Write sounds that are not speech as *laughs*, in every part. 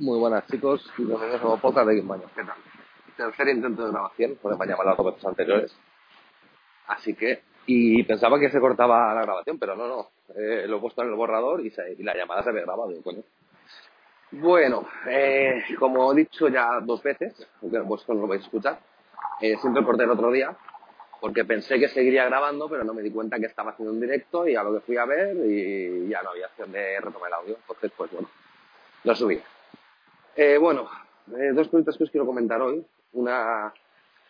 Muy buenas chicos, bienvenidos a nuevo podcast de Game ¿Qué tal? Tercer intento de grabación, porque me han llamado las dos veces anteriores. Así que, y pensaba que se cortaba la grabación, pero no, no. Eh, lo he puesto en el borrador y, se, y la llamada se había grabado, coño. Bueno, eh, como he dicho ya dos veces, aunque vosotros no lo vais a escuchar, eh, siento el corte el otro día, porque pensé que seguiría grabando, pero no me di cuenta que estaba haciendo un directo y a lo que fui a ver y ya no había opción de retomar el audio. Entonces, pues bueno, lo subí. Eh, bueno, eh, dos cositas que os quiero comentar hoy. Una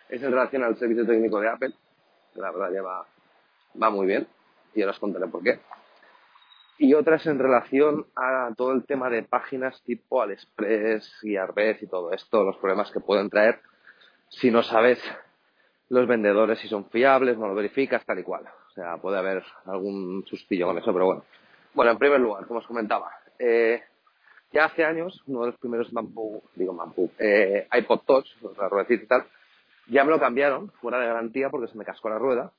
es en relación al servicio técnico de Apple, que la verdad ya va, va muy bien, y ahora os contaré por qué. Y otra es en relación a todo el tema de páginas tipo AliExpress y Arbez y todo esto, los problemas que pueden traer si no sabes los vendedores si son fiables, no lo verificas, tal y cual. O sea, puede haber algún sustillo con eso, pero bueno. Bueno, en primer lugar, como os comentaba, eh, ya hace años, uno de los primeros Mampu, digo Mampu, eh, iPod Touch, la ruedecita y tal, ya me lo cambiaron fuera de garantía porque se me cascó la rueda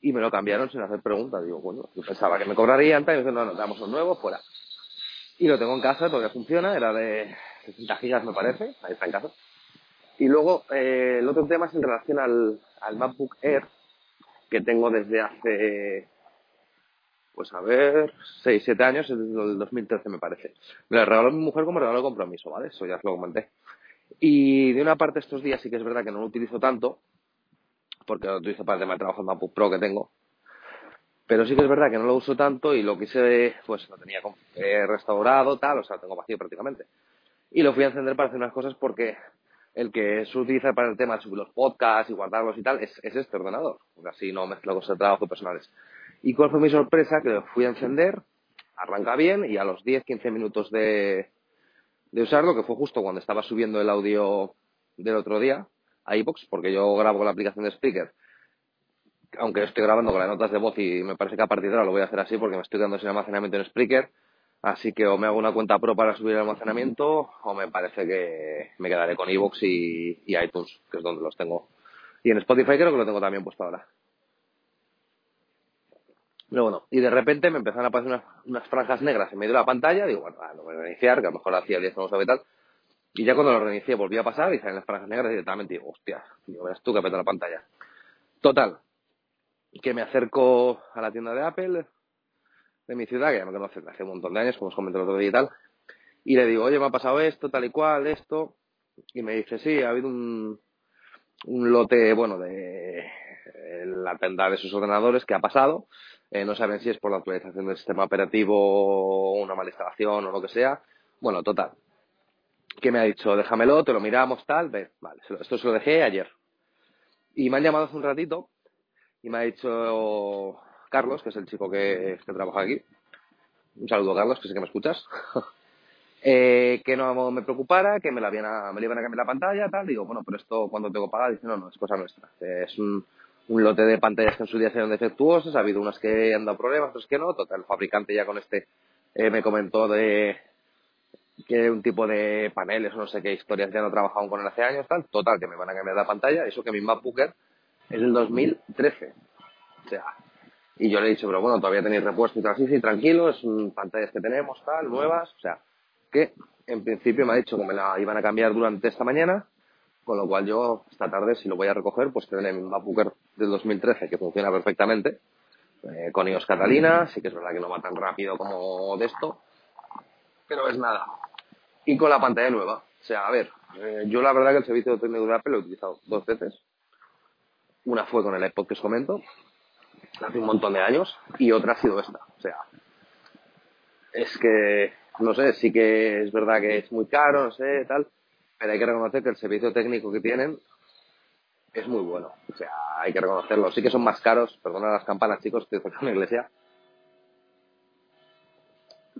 y me lo cambiaron sin hacer preguntas. Digo, bueno, yo pensaba que me cobrarían, tal, y me no, no, damos un nuevo, fuera. Y lo tengo en casa, todavía funciona, era de 60 gigas me parece, ahí está en casa. Y luego, eh, el otro tema es en relación al, al MacBook Air, que tengo desde hace pues a ver, 6, 7 años, desde el 2013 me parece. Me lo regaló mi mujer como regalo de compromiso, ¿vale? Eso ya os lo comenté. Y de una parte estos días sí que es verdad que no lo utilizo tanto, porque lo utilizo para el tema de trabajo de MacBook Pro que tengo. Pero sí que es verdad que no lo uso tanto y lo quise, pues lo tenía eh, restaurado, tal, o sea, lo tengo vacío prácticamente. Y lo fui a encender para hacer unas cosas porque el que se utiliza para el tema de subir los podcasts y guardarlos y tal es, es este ordenador. Así no mezclo cosas de trabajo personales. ¿Y cuál fue mi sorpresa? Que lo fui a encender, arranca bien y a los 10-15 minutos de, de usarlo, que fue justo cuando estaba subiendo el audio del otro día a iBox, porque yo grabo con la aplicación de Speaker, aunque estoy grabando con las notas de voz y me parece que a partir de ahora lo voy a hacer así porque me estoy quedando sin almacenamiento en Spreaker, así que o me hago una cuenta pro para subir el almacenamiento o me parece que me quedaré con iBox y, y iTunes, que es donde los tengo. Y en Spotify creo que lo tengo también puesto ahora. Pero bueno, y de repente me empezaron a aparecer unas, unas franjas negras en medio de la pantalla. Digo, bueno, lo voy a reiniciar, que a lo mejor hacía 10 no sabe tal. Y ya cuando lo reinicié volví a pasar y salen las franjas negras directamente. Digo, hostia, digo, verás tú que peta la pantalla. Total, que me acerco a la tienda de Apple de mi ciudad, que ya me conocen hace un montón de años, como os comenté el otro día y tal. Y le digo, oye, me ha pasado esto, tal y cual, esto. Y me dice, sí, ha habido un, un lote, bueno, de la tienda de sus ordenadores que ha pasado eh, no saben si es por la actualización del sistema operativo, una mala instalación o lo que sea. Bueno, total. Que me ha dicho, déjamelo, te lo miramos, tal, ve, vale, esto se lo dejé ayer. Y me han llamado hace un ratito y me ha dicho Carlos, que es el chico que, que trabaja aquí. Un saludo, Carlos, que sé que me escuchas. *laughs* eh, que no me preocupara, que me, la a, me iban a cambiar la pantalla, tal. Digo, bueno, pero esto cuando tengo pagado, dice, no, no, es cosa nuestra. Es un, un lote de pantallas que en su día eran defectuosas, ha habido unas que han dado problemas, otras que no. Total, el fabricante ya con este eh, me comentó de que un tipo de paneles o no sé qué historias ya no trabajaban con él hace años, tal. Total, que me van a cambiar la pantalla. Eso que mi MacBook es del 2013. O sea, y yo le he dicho, pero bueno, todavía tenéis repuesto y tal. Sí, sí, tranquilo, es pantallas que tenemos, tal, nuevas. O sea, que en principio me ha dicho que me la iban a cambiar durante esta mañana con lo cual yo esta tarde, si lo voy a recoger, pues tendré mi MacBook del 2013 que funciona perfectamente, eh, con iOS Catalina, sí que es verdad que no va tan rápido como de esto, pero es nada. Y con la pantalla nueva. O sea, a ver, eh, yo la verdad que el servicio técnico de Apple lo he utilizado dos veces. Una fue con el iPod que os comento, hace un montón de años, y otra ha sido esta. O sea, es que, no sé, sí que es verdad que es muy caro, no sé, tal, pero hay que reconocer que el servicio técnico que tienen es muy bueno. O sea, hay que reconocerlo. Sí que son más caros, perdona las campanas, chicos, estoy de una iglesia.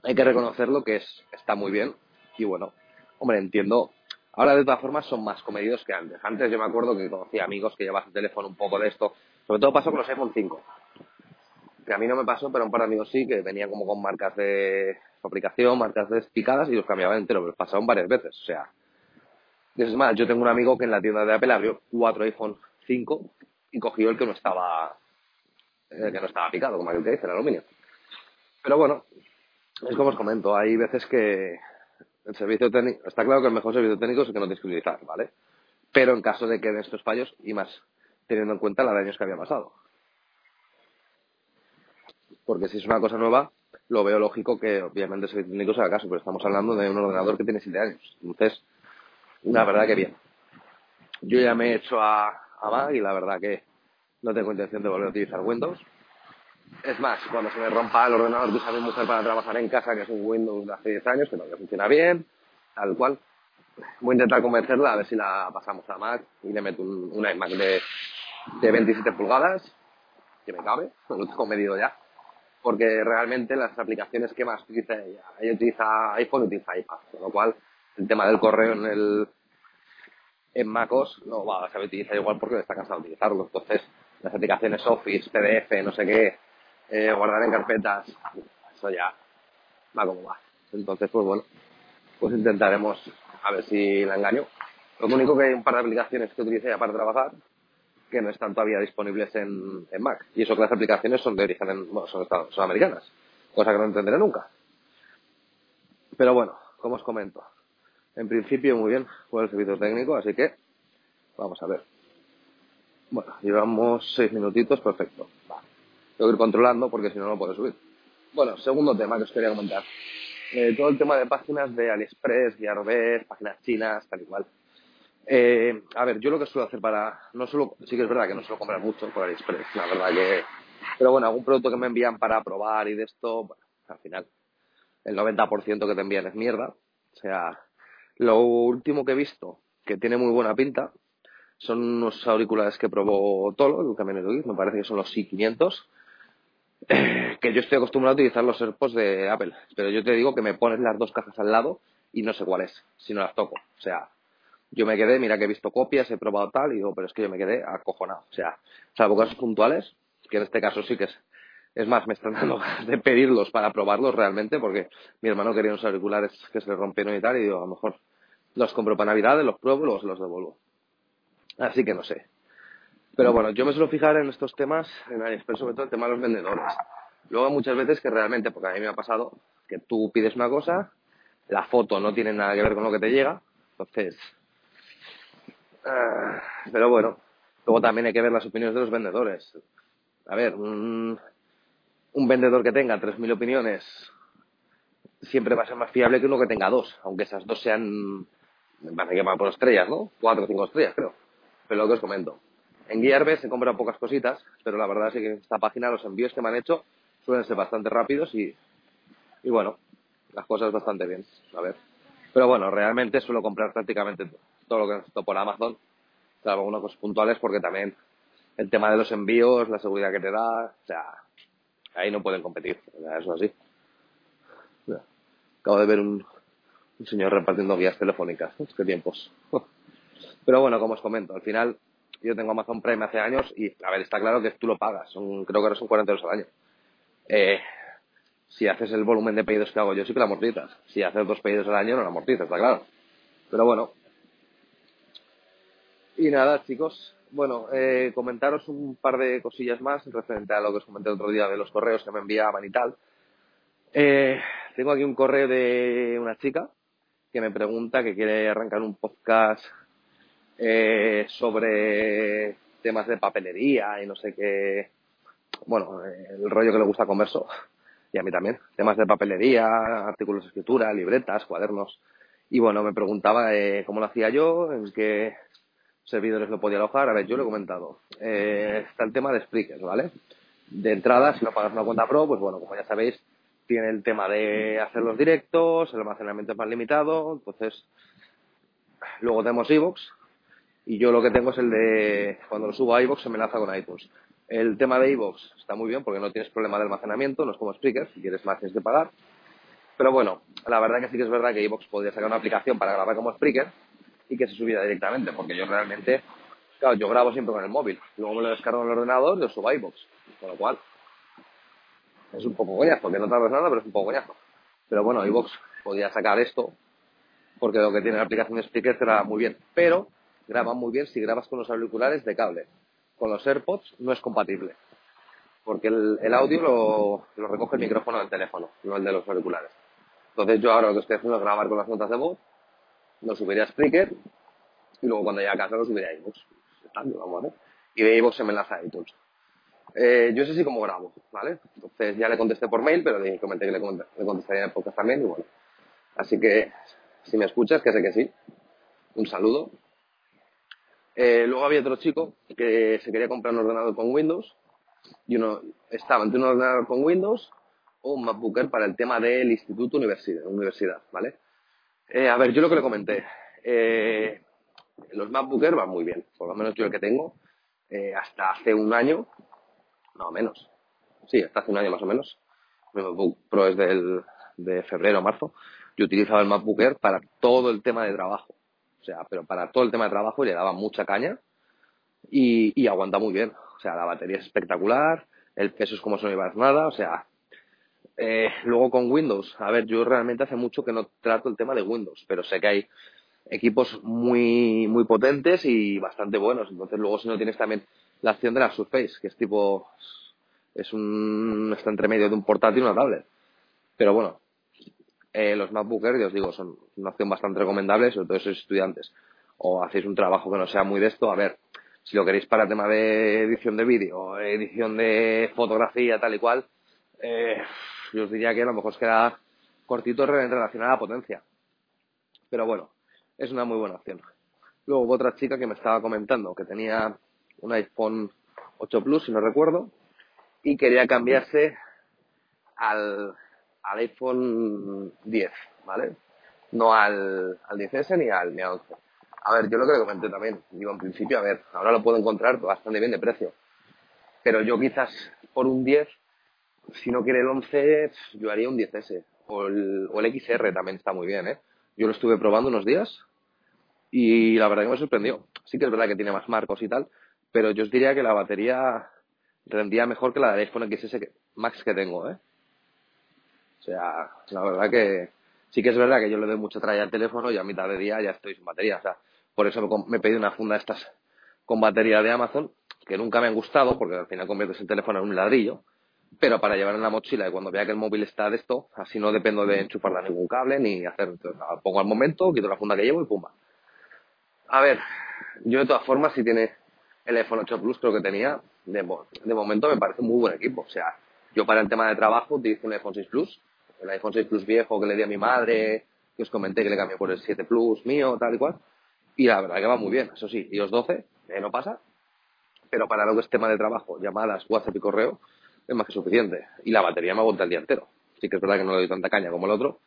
hay que reconocerlo que es, está muy bien. Y bueno, hombre, entiendo. Ahora de todas formas son más comedidos que antes. Antes yo me acuerdo que conocía amigos que llevaban el teléfono un poco de esto. Sobre todo pasó con los iPhone 5. Que a mí no me pasó, pero un par de amigos sí, que venían como con marcas de fabricación, marcas despicadas y los cambiaban entero, pero pasaron varias veces. O sea, es más, yo tengo un amigo que en la tienda de Apple abrió cuatro iPhone 5 y cogió el que no estaba, que no estaba picado, como aquel que dice, el aluminio. Pero bueno, es como os comento, hay veces que el servicio técnico, está claro que el mejor servicio técnico es el que no tienes que utilizar, ¿vale? Pero en caso de que den estos fallos, y más teniendo en cuenta los daños que había pasado. Porque si es una cosa nueva, lo veo lógico que obviamente el servicio técnico se haga caso, pero estamos hablando de un ordenador que tiene 7 años. Entonces, la verdad que bien. Yo ya me he hecho a, a Mac y la verdad que no tengo intención de volver a utilizar Windows. Es más, cuando se me rompa el ordenador que usa mi mujer para trabajar en casa, que es un Windows de hace 10 años, que todavía funciona bien, tal cual, voy a intentar convencerla a ver si la pasamos a Mac y le meto un, un iMac de, de 27 pulgadas, que me cabe, *laughs* lo tengo medido ya, porque realmente las aplicaciones que más utiliza ella, ella utiliza iPhone utiliza iPad, con lo cual el tema del correo en el en MacOS no va a saber utilizar igual porque está cansado de utilizarlo. Entonces, las aplicaciones Office, PDF, no sé qué, eh, guardar en carpetas, eso ya va como va. Entonces, pues bueno, pues intentaremos a ver si la engaño. Lo único que hay un par de aplicaciones que utilicé ya para trabajar que no están todavía disponibles en, en Mac. Y eso que las aplicaciones son de origen, bueno, son, son americanas, cosa que no entenderé nunca. Pero bueno, como os comento, en principio muy bien por el servicio técnico, así que vamos a ver. Bueno, llevamos seis minutitos, perfecto. Tengo que ir controlando porque si no, no puedo subir. Bueno, segundo tema que os quería comentar. Eh, todo el tema de páginas de AliExpress, Gearbest, páginas chinas, tal y cual. Eh, a ver, yo lo que suelo hacer para... No solo, sí que es verdad que no suelo comprar mucho por AliExpress, la verdad que... Pero bueno, algún producto que me envían para probar y de esto, bueno, al final, el 90% que te envían es mierda. O sea, lo último que he visto, que tiene muy buena pinta, son unos auriculares que probó Tolo, el también de me parece que son los i500, *clears throat* que yo estoy acostumbrado a utilizar los AirPods de Apple, pero yo te digo que me pones las dos cajas al lado y no sé cuál es, si no las toco. O sea, yo me quedé, mira que he visto copias, he probado tal, y digo, pero es que yo me quedé acojonado. O sea, salvo casos puntuales, que en este caso sí que es, es más, me están dando *laughs* de pedirlos para probarlos realmente, porque mi hermano quería unos auriculares que se le rompieron y tal, y digo, a lo mejor los compro para Navidad, los pruebo y luego se los devuelvo. Así que no sé. Pero bueno, yo me suelo fijar en estos temas, en AliExpress, sobre todo el tema de los vendedores. Luego muchas veces que realmente, porque a mí me ha pasado, que tú pides una cosa, la foto no tiene nada que ver con lo que te llega, entonces... Uh, pero bueno, luego también hay que ver las opiniones de los vendedores. A ver, un, un vendedor que tenga 3.000 opiniones siempre va a ser más fiable que uno que tenga dos, aunque esas dos sean me parece que van por estrellas, ¿no? Cuatro o cinco estrellas, creo. Pero lo que os comento. En Gearbest se compran pocas cositas, pero la verdad es que en esta página los envíos que me han hecho suelen ser bastante rápidos y, y bueno, las cosas bastante bien. A ver. Pero bueno, realmente suelo comprar prácticamente todo lo que necesito por Amazon, salvo algunas cosas puntuales, porque también el tema de los envíos, la seguridad que te da, o sea, ahí no pueden competir. Eso así. Acabo de ver un, señor repartiendo guías telefónicas. Qué tiempos. *laughs* Pero bueno, como os comento, al final yo tengo Amazon Prime hace años y, a ver, está claro que tú lo pagas. Creo que ahora son 40 euros al año. Eh, si haces el volumen de pedidos que hago yo, sí que la amortizas. Si haces dos pedidos al año, no la amortizas, está claro. Pero bueno. Y nada, chicos. Bueno, eh, comentaros un par de cosillas más referente a lo que os comenté el otro día de los correos que me enviaban y tal. Eh, tengo aquí un correo de una chica que me pregunta que quiere arrancar un podcast eh, sobre temas de papelería y no sé qué. Bueno, el rollo que le gusta a Converso y a mí también. Temas de papelería, artículos de escritura, libretas, cuadernos. Y bueno, me preguntaba eh, cómo lo hacía yo, en qué servidores lo podía alojar. A ver, yo lo he comentado. Eh, está el tema de Spreaker, ¿vale? De entrada, si no pagas una cuenta pro, pues bueno, como ya sabéis, tiene el tema de hacer los directos, el almacenamiento es más limitado, entonces luego tenemos iVoox y yo lo que tengo es el de cuando lo subo a iVoox se me enlaza con iTunes. El tema de iVoox está muy bien porque no tienes problema de almacenamiento, no es como Spreaker, si quieres más tienes que pagar. Pero bueno, la verdad que sí que es verdad que iVoox podría sacar una aplicación para grabar como Spreaker y que se subiera directamente, porque yo realmente, claro, yo grabo siempre con el móvil, luego me lo descargo en el ordenador y lo subo a iVoox, con lo cual es un poco coñazo, porque no tardas nada, pero es un poco coñazo. Pero bueno, iVoox podría sacar esto, porque lo que tiene la aplicación de Spreaker será muy bien, pero graba muy bien si grabas con los auriculares de cable. Con los AirPods no es compatible porque el, audio lo, recoge el micrófono del teléfono, no el de los auriculares. Entonces yo ahora lo que estoy haciendo es grabar con las notas de voz, lo subiré a Spreaker y luego cuando llegue a casa lo subiré a iVoox. Y de iVoox se me enlaza a iTunes. Eh, yo sé si cómo grabo, ¿vale? Entonces ya le contesté por mail, pero le comenté que le, contestaría en el podcast también y bueno. Así que si me escuchas, que sé que sí, un saludo. Eh, luego había otro chico que se quería comprar un ordenador con Windows y uno estaba entre un ordenador con Windows o un MacBooker para el tema del instituto universidad, universidad ¿vale? Eh, a ver, yo lo que le comenté, eh, los MacBooker van muy bien, por lo menos yo el que tengo, eh, hasta hace un año, no menos, sí, hasta hace un año más o menos, mi MacBook Pro es del, de febrero o marzo, yo utilizaba el MacBooker para todo el tema de trabajo, o sea, pero para todo el tema de trabajo le daba mucha caña y, y aguanta muy bien, o sea, la batería es espectacular, el peso es como si no llevas nada, o sea, eh, luego con Windows, a ver, yo realmente hace mucho que no trato el tema de Windows, pero sé que hay equipos muy, muy potentes y bastante buenos. Entonces luego si no tienes también la acción de la Surface, que es tipo, es un, está entre medio de un portátil y una tablet. Pero bueno, eh, los MacBook Air, os digo, son una opción bastante recomendable, sobre todo si sois estudiantes o hacéis un trabajo que no sea muy de esto. A ver, si lo queréis para tema de edición de vídeo, edición de fotografía, tal y cual, eh, yo os diría que a lo mejor os queda cortito en relación a la potencia. Pero bueno, es una muy buena opción. Luego hubo otra chica que me estaba comentando que tenía un iPhone 8 Plus, si no recuerdo, y quería cambiarse al, iPhone 10, ¿vale? No al, al 10S ni al, ni al 11. A ver, yo lo que le comenté también, digo, en principio, a ver, ahora lo puedo encontrar bastante bien de precio. Pero yo quizás por un 10, si no quiere el 11, yo haría un 10S. O el, o el XR también está muy bien, ¿eh? Yo lo estuve probando unos días y la verdad que me sorprendió. Sí que es verdad que tiene más marcos y tal, pero yo os diría que la batería rendía mejor que la del iPhone XS Max que tengo, ¿eh? O sea, la verdad que sí que es verdad que yo le doy mucha tralla al teléfono y a mitad de día ya estoy sin batería. O sea, por eso me, he pedido una funda de estas con batería de Amazon, que nunca me han gustado, porque al final conviertes el teléfono en un ladrillo, pero para llevar en la mochila y cuando vea que el móvil está de esto, así no dependo de enchufarla ningún cable ni hacer, pongo al momento, quito la funda que llevo y pumba. A ver, yo de todas formas, si tiene el iPhone 8 Plus, creo que tenía, de, de momento me parece un muy buen equipo. O sea, yo para el tema de trabajo utilizo un iPhone 6 Plus, el iPhone 6 Plus viejo que le di a mi madre, que os comenté que le cambié por el 7 Plus mío, tal y cual. Y la verdad que va muy bien, eso sí, iOS 12, eh, no pasa, pero para lo que es tema de trabajo, llamadas, WhatsApp y correo, es más que suficiente. Y la batería me aguanta el día entero. Sí que es verdad que no le doy tanta caña como el otro,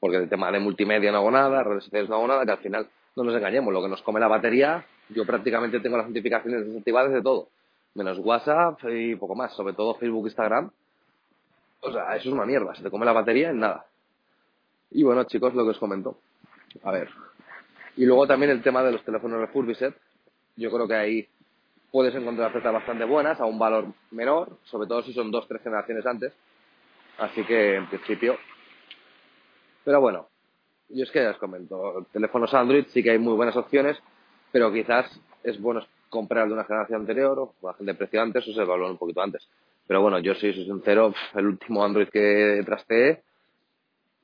porque el tema de multimedia no hago nada, redes sociales no hago nada, que al final no nos engañemos, lo que nos come la batería, yo prácticamente tengo las notificaciones desactivadas de todo, menos WhatsApp y poco más, sobre todo Facebook, Instagram. O sea, eso es una mierda, se te come la batería en nada. Y bueno, chicos, lo que os comento. A ver, y luego también el tema de los teléfonos refurbished. Yo creo que ahí puedes encontrar ofertas bastante buenas a un valor menor, sobre todo si son dos, tres generaciones antes. Así que en principio. Pero bueno, yo es que ya os comento, teléfonos Android sí que hay muy buenas opciones, pero quizás es bueno comprar de una generación anterior o de precio antes o se evalúan un poquito antes. Pero bueno, yo soy sincero, el último Android que trasteé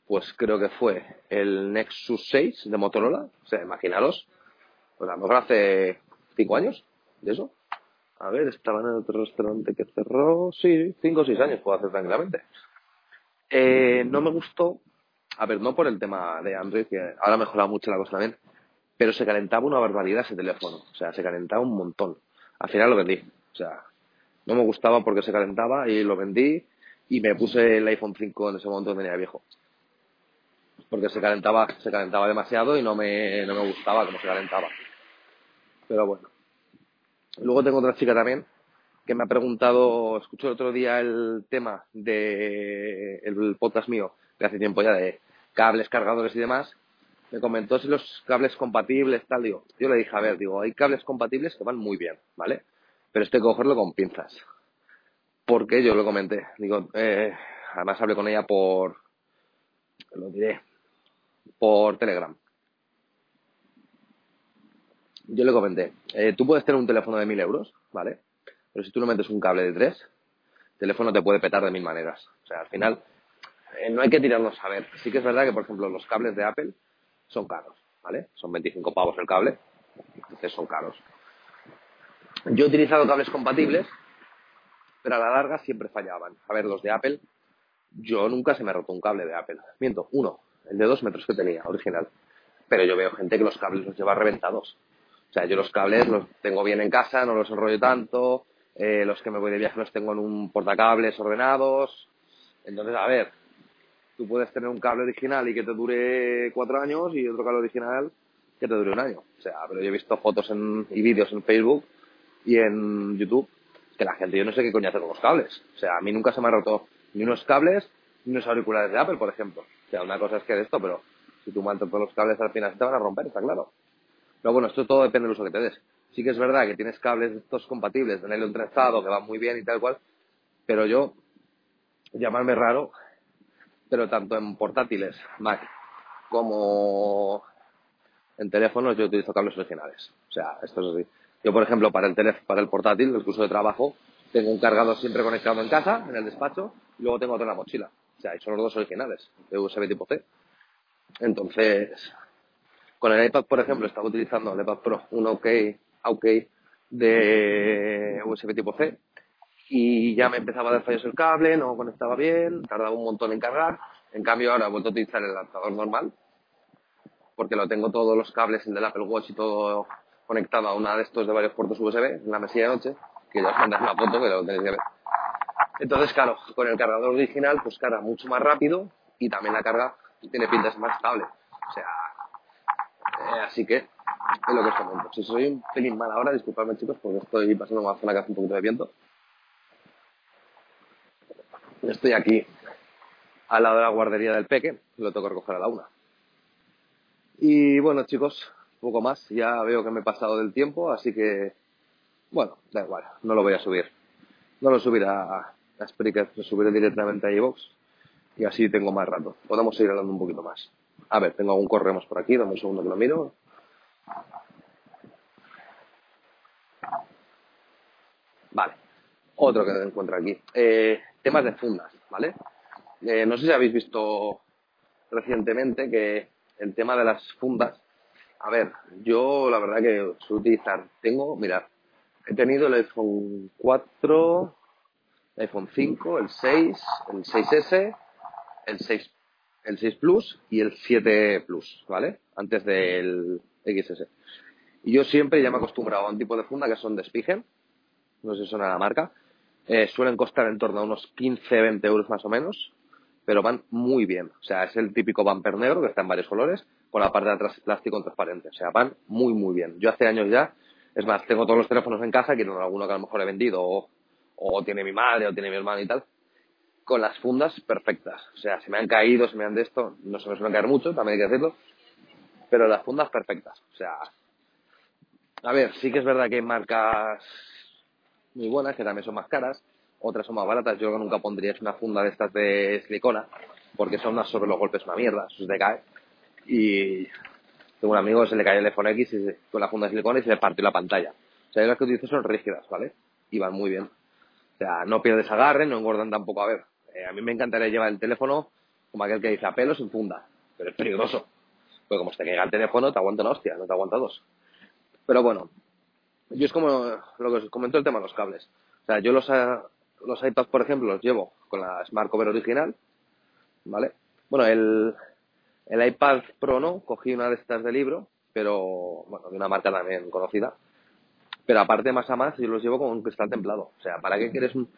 pues creo que fue el Nexus 6 de Motorola. O sea, imaginaros, pues a lo mejor hace cinco años de eso. A ver, estaba en el otro restaurante que cerró, sí, cinco o seis años puedo hacer tranquilamente. Eh, no me gustó, a ver, no por el tema de Android, que ahora ha mejorado mucho la cosa también, pero se calentaba una barbaridad ese teléfono. O sea, se calentaba un montón. Al final lo vendí. O sea, no me gustaba porque se calentaba y lo vendí y me puse el iPhone 5 en ese momento donde tenía viejo porque se calentaba, se calentaba demasiado y no me, no me gustaba cómo se calentaba. Pero bueno. Luego tengo otra chica también que me ha preguntado, escuché el otro día el tema de el podcast mío de hace tiempo ya de cables, cargadores y demás, me comentó si los cables compatibles, tal, digo, yo le dije, a ver, digo, hay cables compatibles que van muy bien, ¿vale? Pero que cogerlo con pinzas. Porque yo lo comenté, digo, eh, además hablé con ella por, lo diré, por Telegram. Yo le comenté, eh, tú puedes tener un teléfono de mil euros, ¿vale? Pero si tú no metes un cable de tres, el teléfono te puede petar de mil maneras. O sea, al final, eh, no hay que tirarnos a ver. Sí que es verdad que, por ejemplo, los cables de Apple son caros, ¿vale? Son 25 pavos el cable, entonces son caros. Yo he utilizado cables compatibles, pero a la larga siempre fallaban. A ver, los de Apple, yo nunca se me ha roto un cable de Apple. Miento, uno, el de dos metros que tenía, original. Pero yo veo gente que los cables los lleva reventados. O sea, yo los cables los tengo bien en casa, no los enrollo tanto, eh, los que me voy de viaje los tengo en un portacables ordenados. Entonces, a ver, tú puedes tener un cable original y que te dure cuatro años y otro cable original que te dure un año. O sea, pero yo he visto fotos en, y vídeos en Facebook y en YouTube que la gente, yo no sé qué coño hace con los cables. O sea, a mí nunca se me ha roto ni unos cables ni unos auriculares de Apple, por ejemplo. O sea, una cosa es que de esto, pero si tú mantas todos los cables al final se te van a romper, está claro. Pero bueno, esto todo depende del uso que te des. Sí que es verdad que tienes cables estos compatibles de nylon trenzado que van muy bien y tal cual, pero yo, llamarme raro, pero tanto en portátiles, Mac, como en teléfonos yo utilizo cables originales. O sea, esto es así. Yo, por ejemplo, para el teléfono, para el portátil, el curso de trabajo, tengo un cargador siempre conectado en casa, en el despacho, y luego tengo otro en la mochila. O sea, son los dos originales, de USB tipo C. Entonces, con el iPad, por ejemplo, estaba utilizando el iPad Pro, un OK, OK de USB tipo C, y ya me empezaba a dar fallos el cable, no conectaba bien, tardaba un montón en cargar. En cambio ahora he vuelto a utilizar el adaptador normal, porque lo tengo todos los cables, el del Apple Watch y todo conectado a una de estos de varios puertos USB, en la mesilla de noche, que ya os mandáis una foto que lo tenéis que ver. Entonces, claro, con el cargador original, pues carga mucho más rápido y también la carga tiene pintas más estable. O sea, eh, así que es lo que os comento. Si soy un pelín mal ahora, disculpadme chicos, porque estoy pasando una zona que hace un poquito de viento. Estoy aquí al lado de la guardería del Peque, lo tengo que recoger a la una. Y bueno, chicos, poco más. Ya veo que me he pasado del tiempo, así que, bueno, da igual, no lo voy a subir. No lo subiré a, a Spreaker, lo subiré directamente a iVoox y así tengo más rato. Podemos seguir hablando un poquito más. A ver, tengo algún correo más por aquí, dame un segundo que lo miro. Vale, otro que encuentro aquí. Eh, temas de fundas, ¿vale? Eh, no sé si habéis visto recientemente que el tema de las fundas, a ver, yo la verdad que suelo utilizar, tengo, mira, he tenido el iPhone 4, el iPhone 5, el 6, el 6S, el 6, el 6 Plus y el 7 Plus, ¿vale? Antes del XS. Y yo siempre ya me he acostumbrado a un tipo de funda que son de Spigen, no sé si suena la marca, eh, suelen costar en torno a unos 15-20 euros más o menos, pero van muy bien. O sea, es el típico bumper negro que está en varios colores, con la parte de atrás plástico transparente. O sea, van muy, muy bien. Yo hace años ya, es más, tengo todos los teléfonos en casa, quiero alguno que a lo mejor he vendido, o, o tiene mi madre, o tiene mi hermano y tal, con las fundas perfectas. O sea, se me han caído, se me han de esto, no se me suelen caer mucho, también hay que decirlo, pero las fundas perfectas. O sea, a ver, sí que es verdad que hay marcas muy buenas, que también son más caras, otras son más baratas. Yo nunca pondría una funda de estas de silicona, porque son unas sobre los golpes una mierda, eso se te cae. Y tengo un amigo que se le cayó el iPhone X y con la funda de silicona y se le partió la pantalla. O sea, las que utilizo son rígidas, ¿vale? Y van muy bien. O sea, no pierdes agarre, no engordan tampoco. A ver, eh, a mí me encantaría llevar el teléfono como aquel que dice a pelo sin funda, pero es peligroso. Porque como se te caiga el teléfono, te aguanta una hostia, no te aguanta dos. Pero bueno, yo es como lo que os comentó el tema de los cables. O sea, yo los, eh, los iPads, por ejemplo, los llevo con la Smart Cover original, ¿vale? Bueno, el, el iPad Pro no, cogí una de estas de libro, pero, bueno, de una marca también conocida. Pero aparte, más a más, yo los llevo con un cristal templado. O sea, ¿para qué quieres un...?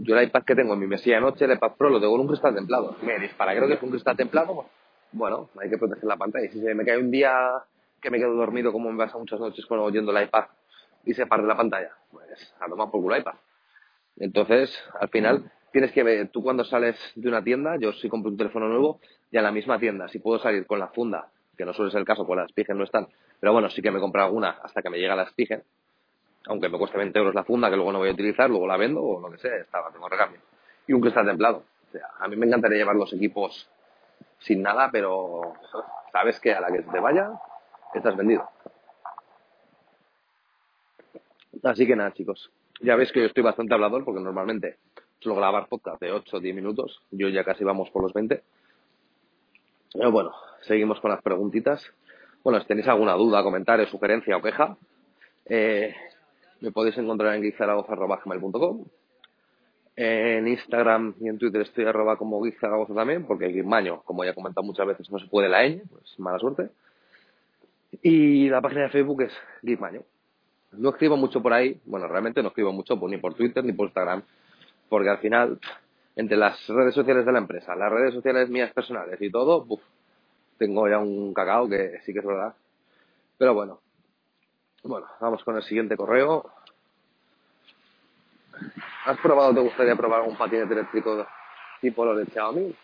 Yo el iPad que tengo en mi mesilla noche, el iPad Pro, lo tengo con un cristal templado. Me dices, ¿para qué creo que es un cristal templado? Bueno, hay que proteger la pantalla. Y si se me cae un día que me quedo dormido, como me pasa muchas noches con oyendo el iPad, y se parte la pantalla. Pues a tomar por culo iPad. Entonces, al final, tienes que ver, tú cuando sales de una tienda, yo si compro un teléfono nuevo, ya en la misma tienda, si puedo salir con la funda, que no suele ser el caso, pues las Spigen no están, pero bueno, sí que me compro alguna hasta que me llega la Spigen, aunque me cueste 20 euros la funda, que luego no voy a utilizar, luego la vendo o lo que sea, estaba, tengo recambio. Y un cristal templado. O sea, a mí me encantaría llevar los equipos sin nada, pero sabes que a la que te vaya, estás vendido. Así que nada, chicos. Ya veis que yo estoy bastante hablador porque normalmente suelo grabar podcast de 8 o 10 minutos. Yo ya casi vamos por los 20. Pero bueno, seguimos con las preguntitas. Bueno, si tenéis alguna duda, comentario, sugerencia o queja, eh, me podéis encontrar en guizaragoza.com. En Instagram y en Twitter estoy arroba como guizaragoza también, porque Guimaño, como ya he comentado muchas veces, no se puede la ñ, pues mala suerte. Y la página de Facebook es Guimaño. No escribo mucho por ahí, bueno, realmente no escribo mucho ni por Twitter ni por Instagram, porque al final, entre las redes sociales de la empresa, las redes sociales mías personales y todo, tengo ya un cacao que sí que es verdad. Pero bueno, bueno, vamos con el siguiente correo. ¿Has probado, te gustaría probar un patinete eléctrico tipo los de Xiaomi?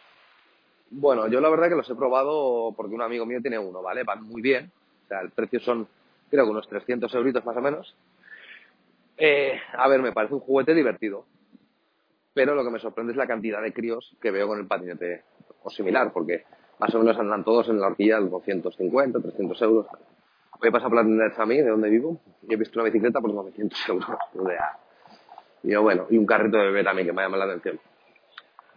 Bueno, yo la verdad que los he probado porque un amigo mío tiene uno, ¿vale? Van muy bien. O sea, el precio son, creo que unos 300 euritos más o menos. Eh, a ver, me parece un juguete divertido. Pero lo que me sorprende es la cantidad de críos que veo con el patinete o similar, porque más o menos andan todos en la horquilla de 250, 300 euros. Voy a pasar por la tienda de Samí, de donde vivo, y he visto una bicicleta por 900 euros. *laughs* Y yo, bueno, y un carrito de bebé también que me llama la atención.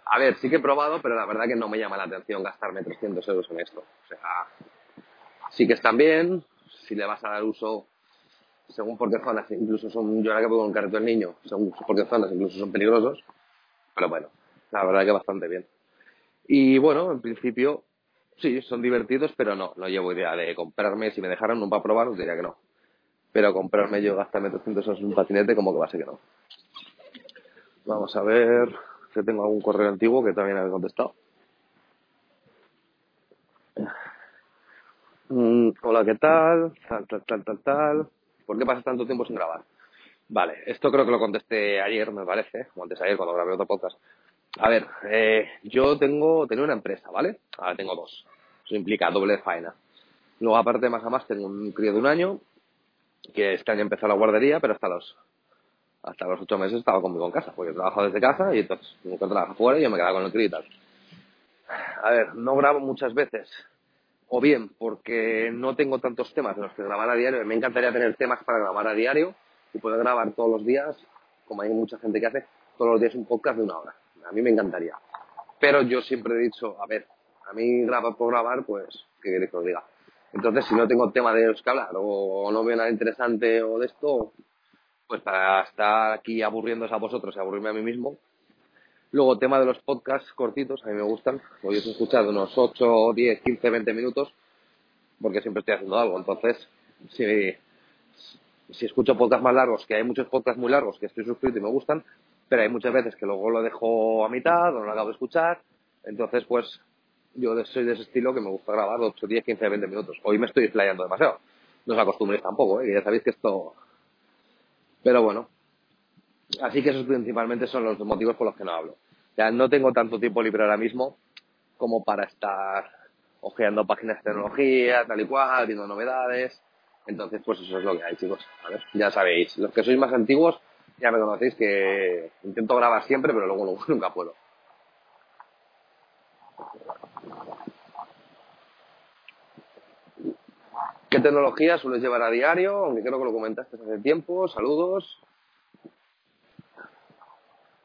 A ver, sí que he probado, pero la verdad que no me llama la atención gastarme 300 euros en esto. O sea, sí que están bien, si le vas a dar uso, según por qué zonas, incluso son, yo ahora que pongo un carrito del niño, según por qué zonas, incluso son peligrosos, pero bueno, la verdad que bastante bien. Y bueno, en principio, sí, son divertidos, pero no, no llevo idea de comprarme, si me dejaran un para probar, diría que no. Pero comprarme yo, gastarme 300 euros en un patinete, como que va a ser que no. Vamos a ver, que tengo algún correo antiguo que también he contestado. Mm, hola, ¿qué tal? Tal, tal, tal, tal, tal. ¿Por qué pasas tanto tiempo sin grabar? Vale, esto creo que lo contesté ayer, me parece, o antes ayer cuando grabé otro podcast. A ver, eh, yo tengo, tengo una empresa, ¿vale? Ahora tengo dos. Eso implica doble faena. Luego, aparte, más a más, tengo un crío de un año, que este año empezó la guardería, pero hasta los hasta los ocho meses estaba conmigo en casa, porque trabajo desde casa y entonces nunca trabajo fuera y yo me quedaba con el crío y tal. A ver, no grabo muchas veces, o bien porque no tengo tantos temas en los que grabar a diario, me encantaría tener temas para grabar a diario y poder grabar todos los días, como hay mucha gente que hace, todos los días un podcast de una hora. A mí me encantaría. Pero yo siempre he dicho, a ver, a mí grabar por grabar, pues, ¿qué queréis que os diga? Entonces, si no tengo tema de los que hablar o no veo nada interesante o de esto, pues para estar aquí aburriéndose a vosotros y aburrirme a mí mismo. Luego, tema de los podcasts cortitos, a mí me gustan. Hoy he escuchado unos 8, 10, 15, 20 minutos, porque siempre estoy haciendo algo. Entonces, si, si escucho podcasts más largos, que hay muchos podcasts muy largos que estoy suscrito y me gustan, pero hay muchas veces que luego lo dejo a mitad o no lo acabo de escuchar. Entonces, pues yo soy de ese estilo que me gusta grabar 8, 10, 15, 20 minutos. Hoy me estoy explayando demasiado. No os acostumbréis tampoco, ¿eh? ya sabéis que esto pero bueno, así que esos principalmente son los motivos por los que no hablo. Ya no tengo tanto tiempo libre ahora mismo como para estar ojeando páginas de tecnología, tal y cual, viendo novedades. Entonces, pues eso es lo que hay, chicos. Ya sabéis, los que sois más antiguos ya me conocéis que intento grabar siempre, pero luego *laughs* nunca puedo. ¿Qué tecnología sueles llevar a diario? Aunque creo que lo comentaste hace tiempo. Saludos.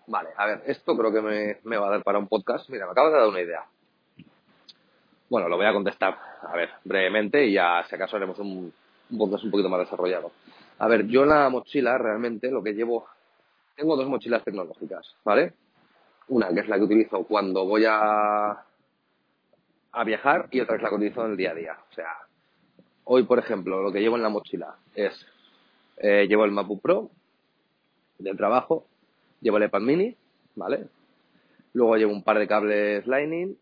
Vale, a ver, esto creo que me, va a dar para un podcast. Mira, me acabas de dar una idea. Bueno, lo voy a contestar, a ver, brevemente y ya si acaso haremos un podcast un poquito más desarrollado. A ver, yo en la mochila realmente lo que llevo, tengo dos mochilas tecnológicas, ¿vale? Una que es la que utilizo cuando voy a, a viajar y otra es la que utilizo en el día a día. O sea, Hoy, por ejemplo, lo que llevo en la mochila es, eh, llevo el MacBook Pro del trabajo, llevo el iPad mini, ¿vale? Luego llevo un par de cables Lightning,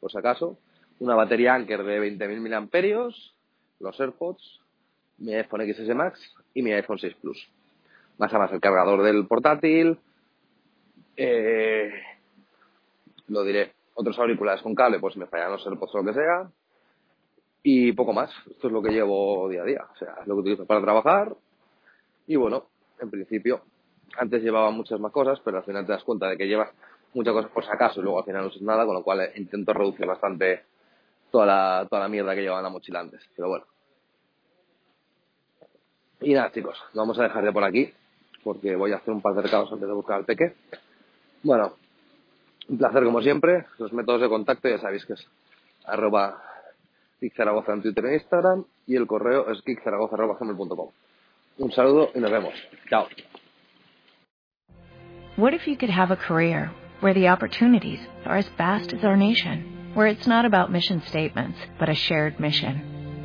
por si acaso, una batería Anker de 20.000 mAh, los AirPods, mi iPhone XS Max y mi iPhone 6 Plus. Más a más el cargador del portátil, Eh, lo diré. Otros auriculares con cable, pues me fallan los AirPods o lo que sea. Y poco más. Esto es lo que llevo día a día. O sea, es lo que utilizo para trabajar. Y bueno, en principio, antes llevaba muchas más cosas, pero al final te das cuenta de que llevas muchas cosas por si acaso y luego al final no usas nada, con lo cual intento reducir bastante toda la, toda la mierda que llevaba en la mochila antes. Pero bueno. Y nada, chicos, lo vamos a dejar de por aquí, porque voy a hacer un par de recados antes de buscar al peque. Bueno, un placer como siempre. Los métodos de contacto ya sabéis que es arroba Zaragoza en Twitter e Instagram y el correo es geekzaragoza.com. Un saludo y nos vemos. Chao. What if you could have a career where the opportunities are as vast as our nation, where it's not about mission statements, but a shared mission?